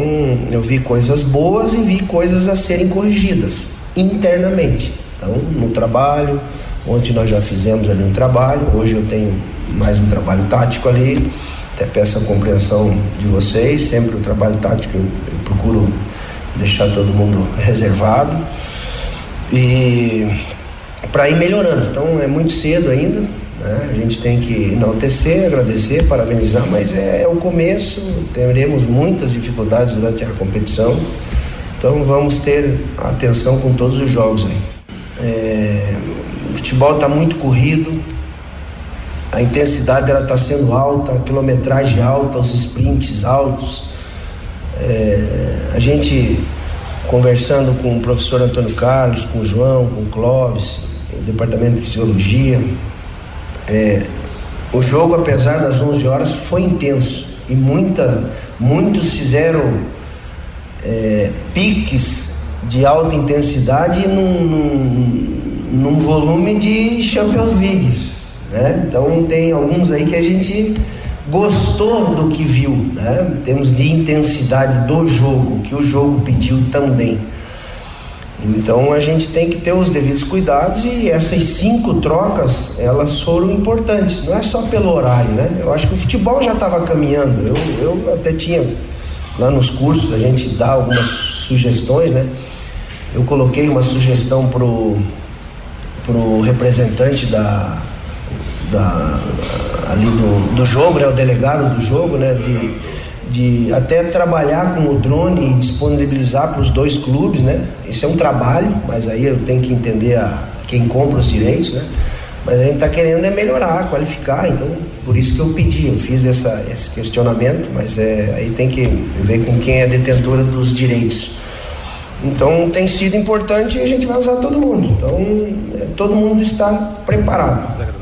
eu vi coisas boas e vi coisas a serem corrigidas internamente. Então no trabalho, ontem nós já fizemos ali um trabalho, hoje eu tenho mais um trabalho tático ali. Até peço a compreensão de vocês, sempre o trabalho tático eu, eu procuro deixar todo mundo reservado e para ir melhorando. Então é muito cedo ainda, né? A gente tem que enaltecer, agradecer, parabenizar, mas é, é o começo, teremos muitas dificuldades durante a competição, então vamos ter atenção com todos os jogos aí. É, o futebol está muito corrido, a intensidade ela está sendo alta, a quilometragem alta, os sprints altos. É, a gente conversando com o professor Antônio Carlos, com o João, com o Clóvis, o departamento de fisiologia, é, o jogo, apesar das 11 horas, foi intenso e muita, muitos fizeram é, piques de alta intensidade num, num, num, volume de Champions League. Né? Então tem alguns aí que a gente gostou do que viu, né? Em termos de intensidade do jogo, que o jogo pediu também. Então a gente tem que ter os devidos cuidados e essas cinco trocas elas foram importantes. Não é só pelo horário, né? Eu acho que o futebol já estava caminhando. Eu, eu até tinha lá nos cursos a gente dá algumas sugestões, né? Eu coloquei uma sugestão pro pro representante da, da ali do, do jogo, né? O delegado do jogo, né? De, de até trabalhar com o drone e disponibilizar para os dois clubes, né? Isso é um trabalho, mas aí eu tenho que entender a, quem compra os direitos, né? Mas a gente está querendo é melhorar, qualificar, então por isso que eu pedi, eu fiz essa, esse questionamento, mas é, aí tem que ver com quem é detentora dos direitos. Então tem sido importante e a gente vai usar todo mundo. Então é, todo mundo está preparado.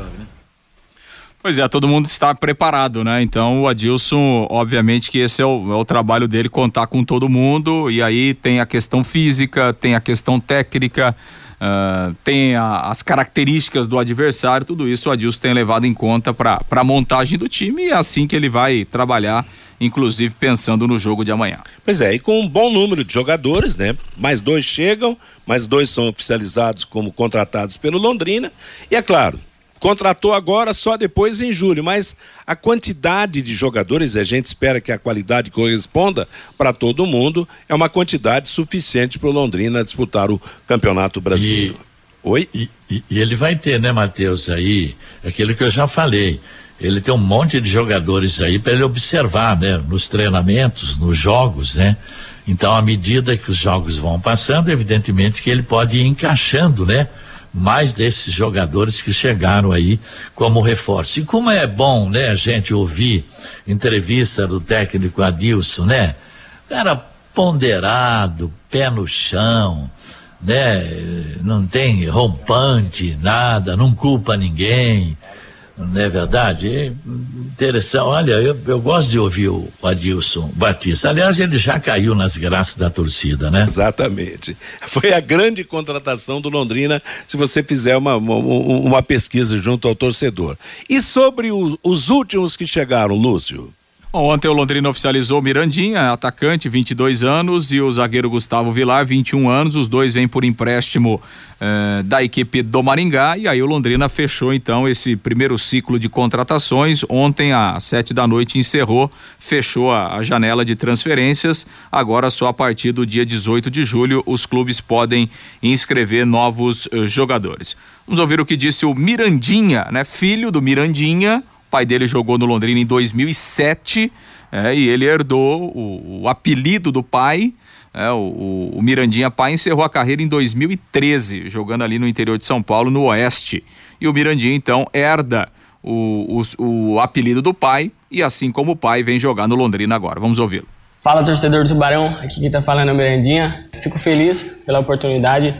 Pois é, todo mundo está preparado, né? Então o Adilson, obviamente que esse é o, é o, trabalho dele, contar com todo mundo, e aí tem a questão física, tem a questão técnica, uh, tem a, as características do adversário, tudo isso o Adilson tem levado em conta para a montagem do time e é assim que ele vai trabalhar, inclusive pensando no jogo de amanhã. Pois é, e com um bom número de jogadores, né? Mais dois chegam, mais dois são oficializados como contratados pelo Londrina, e é claro, contratou agora só depois em julho, mas a quantidade de jogadores, a gente espera que a qualidade corresponda para todo mundo, é uma quantidade suficiente para o Londrina disputar o Campeonato Brasileiro. E, Oi? E, e, e, ele vai ter, né, Matheus, aí, aquilo que eu já falei. Ele tem um monte de jogadores aí para ele observar, né, nos treinamentos, nos jogos, né? Então, à medida que os jogos vão passando, evidentemente que ele pode ir encaixando, né? Mais desses jogadores que chegaram aí como reforço. E como é bom, né, a gente ouvir entrevista do técnico Adilson, né? Cara ponderado, pé no chão, né? Não tem rompante, nada, não culpa ninguém. Não é verdade? É interessante. Olha, eu, eu gosto de ouvir o Adilson Batista. Aliás, ele já caiu nas graças da torcida, né? Exatamente. Foi a grande contratação do Londrina, se você fizer uma, uma, uma pesquisa junto ao torcedor. E sobre os, os últimos que chegaram, Lúcio? Ontem o Londrina oficializou Mirandinha, atacante, 22 anos, e o zagueiro Gustavo Vilar, 21 anos. Os dois vêm por empréstimo eh, da equipe do Maringá. E aí o Londrina fechou então esse primeiro ciclo de contratações. Ontem, às sete da noite, encerrou, fechou a, a janela de transferências. Agora, só a partir do dia 18 de julho, os clubes podem inscrever novos eh, jogadores. Vamos ouvir o que disse o Mirandinha, né? Filho do Mirandinha o pai dele jogou no Londrina em 2007 é, e ele herdou o, o apelido do pai. É, o, o, Mirandinha pai encerrou a carreira em 2013, jogando ali no interior de São Paulo, no Oeste. E o Mirandinha, então, herda o, o, o apelido do pai e, assim como o pai, vem jogar no Londrina agora. Vamos ouvi-lo. Fala, torcedor do Tubarão. Aqui quem tá falando é o Mirandinha. Fico feliz pela oportunidade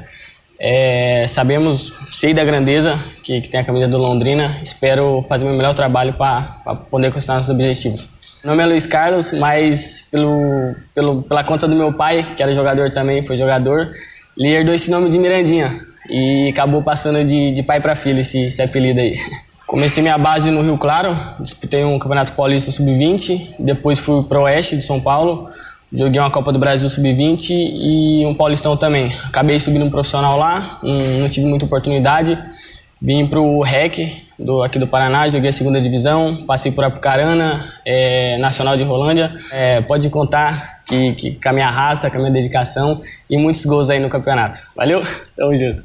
é, sabemos, sei da grandeza que, que, tem a camisa do Londrina. Espero fazer meu melhor trabalho para poder conquistar nossos objetivos. Meu nome é Luiz Carlos, mas pelo, pelo, pela conta do meu pai, que era jogador também, foi jogador, ele herdou esse nome de Mirandinha e acabou passando de, de pai para filho esse, esse apelido aí. Comecei minha base no Rio Claro, disputei um Campeonato Paulista Sub-20, depois fui para o Oeste de São Paulo, Joguei uma Copa do Brasil Sub-20 e um Paulistão também. Acabei subindo um profissional lá, não tive muita oportunidade. Vim para o REC, do, aqui do Paraná, joguei a segunda divisão, passei por Apucarana, é, Nacional de Rolândia. É, pode contar que, que com a minha raça, com a minha dedicação e muitos gols aí no campeonato. Valeu? (laughs) Tamo junto.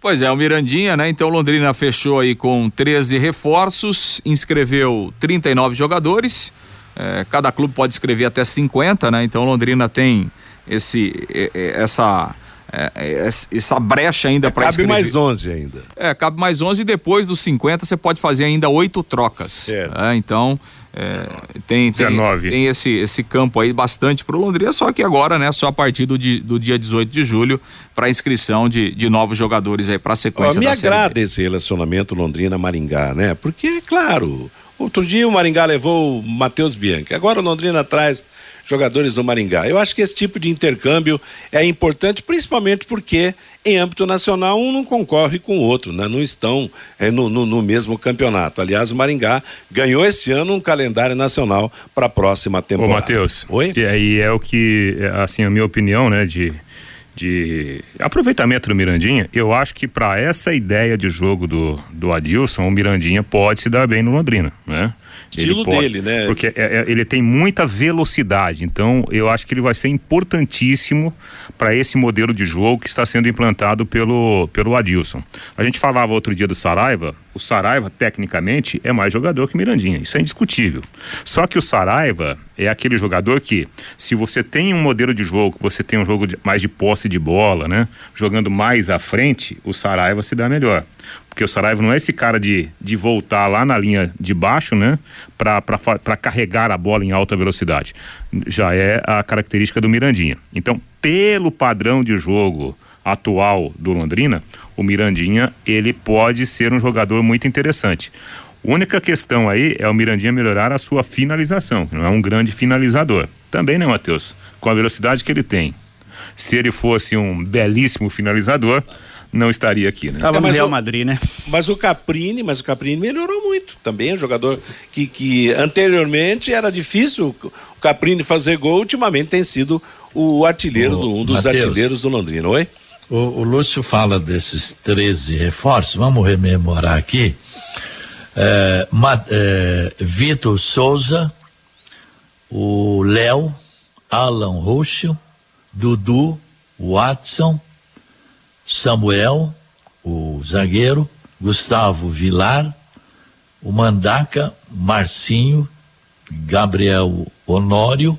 Pois é, o Mirandinha, né? Então Londrina fechou aí com 13 reforços, inscreveu 39 jogadores. É, cada clube pode escrever até 50, né? Então Londrina tem esse, essa, é, essa brecha ainda para escrever. Cabe mais 11 ainda. É, cabe mais 11 e depois dos 50 você pode fazer ainda oito trocas. Certo. É, então é, tem, tem, tem, esse, esse campo aí bastante para o Londrina, só que agora, né, só a partir do, do dia 18 de julho para inscrição de, de novos jogadores aí para a sequência oh, me da agrada esse relacionamento Londrina-Maringá, né? Porque, claro, Outro dia o Maringá levou o Matheus Bianchi. Agora o Londrina traz jogadores do Maringá. Eu acho que esse tipo de intercâmbio é importante, principalmente porque em âmbito nacional um não concorre com o outro, né? não estão é, no, no, no, mesmo campeonato. Aliás, o Maringá ganhou esse ano um calendário nacional para a próxima temporada. Ô, Matheus. Oi? E aí é o que, assim, a minha opinião, né, de de aproveitamento do Mirandinha, eu acho que para essa ideia de jogo do, do Adilson, o Mirandinha pode se dar bem no Londrina, né? Estilo pode, dele, né? Porque é, é, ele tem muita velocidade, então eu acho que ele vai ser importantíssimo para esse modelo de jogo que está sendo implantado pelo, pelo Adilson. A gente falava outro dia do Saraiva, o Saraiva, tecnicamente, é mais jogador que Mirandinha, isso é indiscutível. Só que o Saraiva é aquele jogador que, se você tem um modelo de jogo, você tem um jogo de, mais de posse de bola, né? Jogando mais à frente, o Saraiva se dá melhor porque o Saraiva não é esse cara de, de voltar lá na linha de baixo, né, para carregar a bola em alta velocidade. Já é a característica do Mirandinha. Então, pelo padrão de jogo atual do Londrina, o Mirandinha, ele pode ser um jogador muito interessante. Única questão aí é o Mirandinha melhorar a sua finalização, não é um grande finalizador. Também, né, Matheus? Com a velocidade que ele tem. Se ele fosse um belíssimo finalizador, não estaria aqui, né? Tava é, no Real Madrid, né? Mas o Caprini, mas o Caprini melhorou muito. Também é um jogador que, que anteriormente era difícil o Caprini fazer gol, ultimamente tem sido o artilheiro, o, do, um dos Mateus, artilheiros do Londrina. Oi? O, o, Lúcio fala desses 13 reforços, vamos rememorar aqui. É, é, Vitor Souza, o Léo, Alan Roxo, Dudu, Watson, Samuel, o zagueiro, Gustavo Vilar, o Mandaca, Marcinho, Gabriel Honório,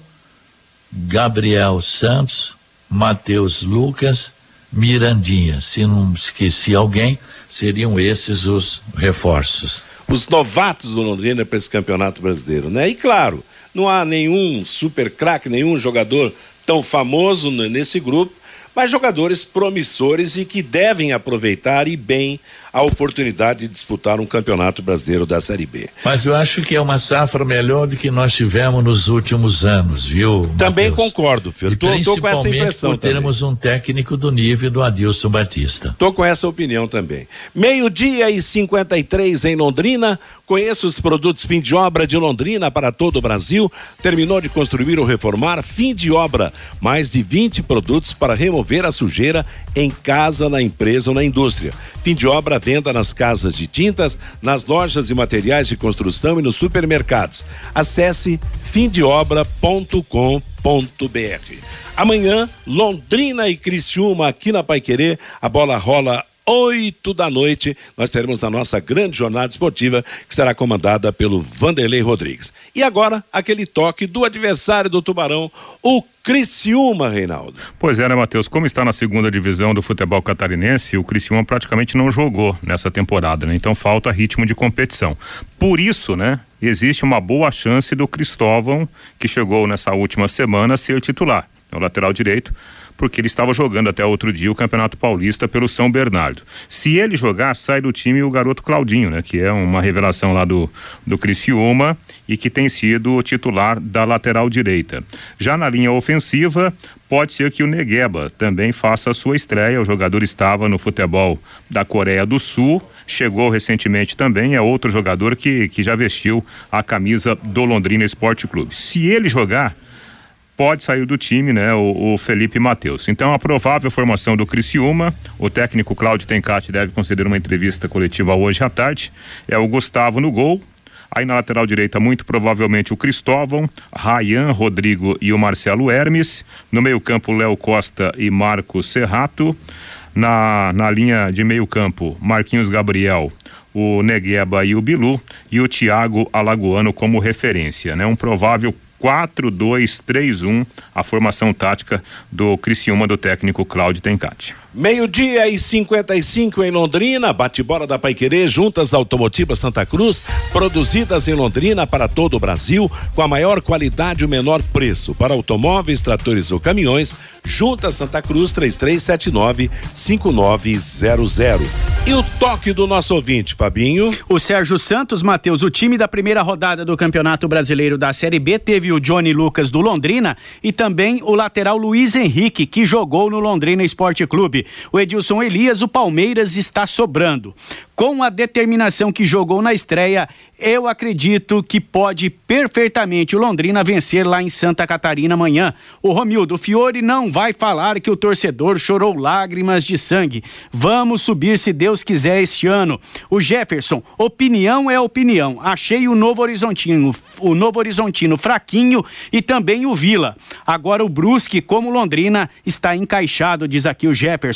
Gabriel Santos, Matheus Lucas, Mirandinha. Se não esqueci alguém, seriam esses os reforços. Os novatos do Londrina para esse campeonato brasileiro, né? E claro, Não há nenhum super craque, nenhum jogador tão famoso nesse grupo, mas jogadores promissores e que devem aproveitar e bem a oportunidade de disputar um campeonato brasileiro da Série B. Mas eu acho que é uma safra melhor do que nós tivemos nos últimos anos, viu? Também Mateus? concordo, filho. Tô, tô, com essa impressão. Por termos um técnico do nível do Adilson Batista. Tô com essa opinião também. Meio-dia e 53 em Londrina. Conheça os produtos fim de obra de Londrina para todo o Brasil. Terminou de construir ou reformar, fim de obra. Mais de 20 produtos para remover a sujeira em casa, na empresa ou na indústria. Fim de obra venda nas casas de tintas, nas lojas e materiais de construção e nos supermercados. Acesse fimdeobra.com.br. Amanhã, Londrina e Criciúma aqui na Paiquerê. A bola rola oito da noite, nós teremos a nossa grande jornada esportiva, que será comandada pelo Vanderlei Rodrigues. E agora, aquele toque do adversário do Tubarão, o Criciúma, Reinaldo. Pois é, né, Matheus? Como está na segunda divisão do futebol catarinense, o Criciúma praticamente não jogou nessa temporada, né? Então falta ritmo de competição. Por isso, né, existe uma boa chance do Cristóvão, que chegou nessa última semana, ser titular. É o lateral direito porque ele estava jogando até outro dia o Campeonato Paulista pelo São Bernardo. Se ele jogar, sai do time o garoto Claudinho, né? Que é uma revelação lá do, do Criciúma e que tem sido titular da lateral direita. Já na linha ofensiva, pode ser que o Negueba também faça a sua estreia. O jogador estava no futebol da Coreia do Sul, chegou recentemente também, é outro jogador que, que já vestiu a camisa do Londrina Esporte Clube. Se ele jogar, pode sair do time, né, o, o Felipe Matheus. Então, a provável formação do Criciúma, o técnico Cláudio Tencati deve conceder uma entrevista coletiva hoje à tarde, é o Gustavo no gol, Aí na lateral direita, muito provavelmente o Cristóvão, Rayan, Rodrigo e o Marcelo Hermes. No meio-campo, Léo Costa e Marcos Serrato. Na, na linha de meio-campo, Marquinhos Gabriel, o Negueba e o Bilu. E o Thiago Alagoano como referência, né? Um provável 4-2-3-1, a formação tática do Criciúma do técnico Cláudio Tencati. Meio-dia e 55 em Londrina, bate-bola da Paiquerê, juntas automotivas Santa Cruz, produzidas em Londrina para todo o Brasil, com a maior qualidade e o menor preço. Para automóveis, tratores ou caminhões, juntas Santa Cruz 3379-5900. E o toque do nosso ouvinte, Fabinho? O Sérgio Santos, Matheus, o time da primeira rodada do Campeonato Brasileiro da Série B teve o Johnny Lucas do Londrina e também o lateral Luiz Henrique, que jogou no Londrina Esporte Clube. O Edilson Elias, o Palmeiras está sobrando. Com a determinação que jogou na estreia, eu acredito que pode perfeitamente o Londrina vencer lá em Santa Catarina amanhã. O Romildo Fiore não vai falar que o torcedor chorou lágrimas de sangue. Vamos subir se Deus quiser este ano. O Jefferson, opinião é opinião. Achei o Novo Horizontino, o Novo Horizontino fraquinho e também o Vila. Agora o Brusque, como Londrina, está encaixado, diz aqui o Jefferson.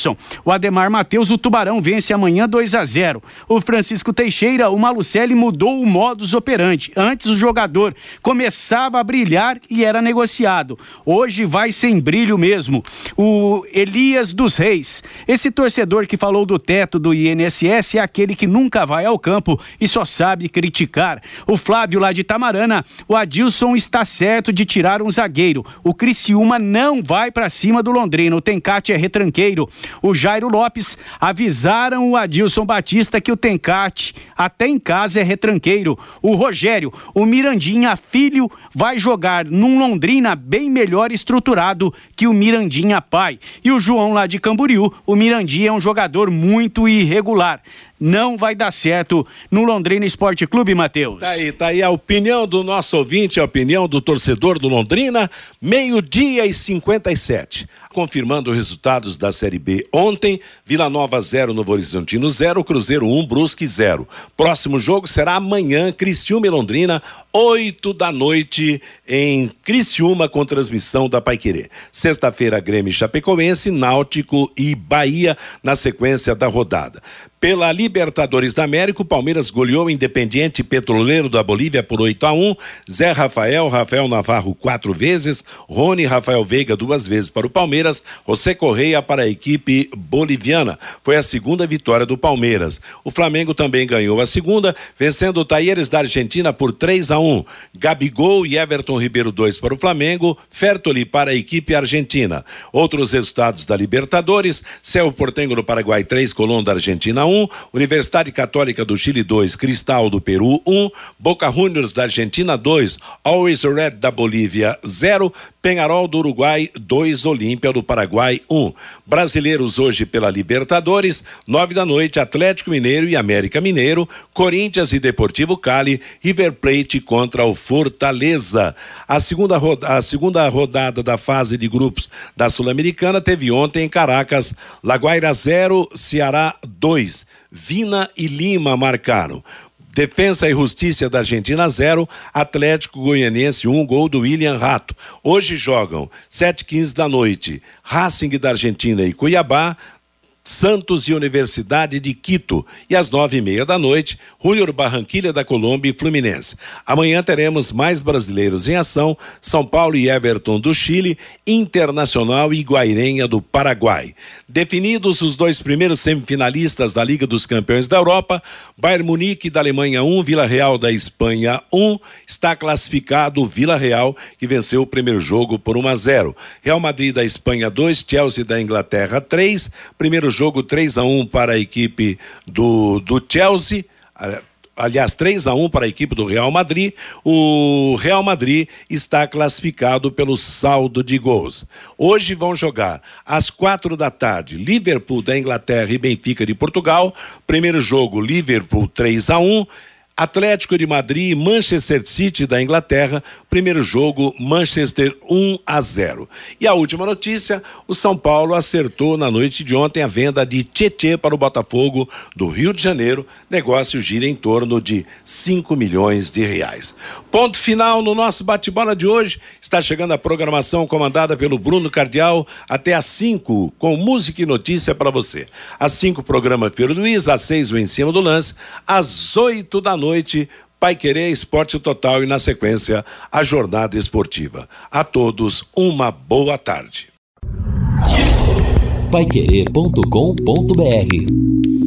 O Ademar Matheus, o Tubarão vence amanhã 2 a 0. O Francisco Teixeira, o Malucelli mudou o modus operandi. Antes o jogador começava a brilhar e era negociado. Hoje vai sem brilho mesmo. O Elias dos Reis. Esse torcedor que falou do teto do INSS é aquele que nunca vai ao campo e só sabe criticar. O Flávio lá de Tamarana, o Adilson está certo de tirar um zagueiro. O Criciúma não vai para cima do Londrina. O Tencate é retranqueiro. O Jairo Lopes avisaram o Adilson Batista que o Tencate até em casa é retranqueiro o Rogério, o Mirandinha filho, vai jogar num Londrina bem melhor estruturado que o Mirandinha pai. E o João lá de Camboriú, o Mirandinha é um jogador muito irregular não vai dar certo no Londrina Esporte Clube, Matheus. Tá aí, tá aí a opinião do nosso ouvinte, a opinião do torcedor do Londrina, meio-dia e 57 confirmando os resultados da Série B ontem, Vila Nova 0, Novo Horizontino 0, Cruzeiro 1, um, Brusque 0. Próximo jogo será amanhã, Cristiúma e Londrina, 8 da noite em Criciúma com transmissão da Paiquerê. Sexta-feira, Grêmio Chapecoense, Náutico e Bahia na sequência da rodada. Pela Libertadores da América, o Palmeiras goleou o Independiente Petroleiro da Bolívia por 8 a 1 Zé Rafael, Rafael Navarro quatro vezes, Rony Rafael Veiga duas vezes para o Palmeiras, José Correia para a equipe boliviana. Foi a segunda vitória do Palmeiras. O Flamengo também ganhou a segunda, vencendo o Taieres da Argentina por 3 a 1 Gabigol e Everton Ribeiro dois para o Flamengo, Fertoli para a equipe argentina. Outros resultados da Libertadores, Céu Portengo do Paraguai 3, Colón da Argentina 1, um, Universidade Católica do Chile 2, Cristal do Peru 1, um, Boca Juniors da Argentina 2, Always Red da Bolívia 0, Penharol do Uruguai 2, Olímpia do Paraguai 1. Um. Brasileiros hoje pela Libertadores, nove da noite, Atlético Mineiro e América Mineiro, Corinthians e Deportivo Cali, River Plate contra o Fortaleza. A segunda, a segunda rodada da fase de grupos da Sul-Americana teve ontem em Caracas, Laguaira 0, Ceará 2. Vina e Lima marcaram. Defensa e Justiça da Argentina 0, Atlético Goianiense 1, um, gol do William Rato. Hoje jogam 7h15 da noite, Racing da Argentina e Cuiabá, Santos e Universidade de Quito. E às nove e meia da noite, Júnior Barranquilha da Colômbia e Fluminense. Amanhã teremos mais brasileiros em ação: São Paulo e Everton do Chile, Internacional e Guairenha do Paraguai. Definidos os dois primeiros semifinalistas da Liga dos Campeões da Europa, Bayern Munique da Alemanha 1, um, Vila Real da Espanha 1, um, está classificado o Vila Real, que venceu o primeiro jogo por 1 a 0. Real Madrid da Espanha 2, Chelsea da Inglaterra 3, primeiro jogo 3 a 1 para a equipe do, do Chelsea aliás, 3 a 1 para a equipe do Real Madrid. O Real Madrid está classificado pelo saldo de gols. Hoje vão jogar às quatro da tarde, Liverpool da Inglaterra e Benfica de Portugal. Primeiro jogo, Liverpool 3 a 1 Atlético de Madrid Manchester City da Inglaterra, primeiro jogo Manchester 1 a 0. E a última notícia, o São Paulo acertou na noite de ontem a venda de Tietê para o Botafogo do Rio de Janeiro, negócio gira em torno de 5 milhões de reais. Ponto final no nosso bate-bola de hoje, está chegando a programação comandada pelo Bruno Cardial até às 5 com música e notícia para você. Às 5 programa Filho Luiz, às 6 o em cima do lance, às 8 da noite, Pai Querer Esporte Total e, na sequência, a jornada esportiva. A todos, uma boa tarde. Paiquerê.com.br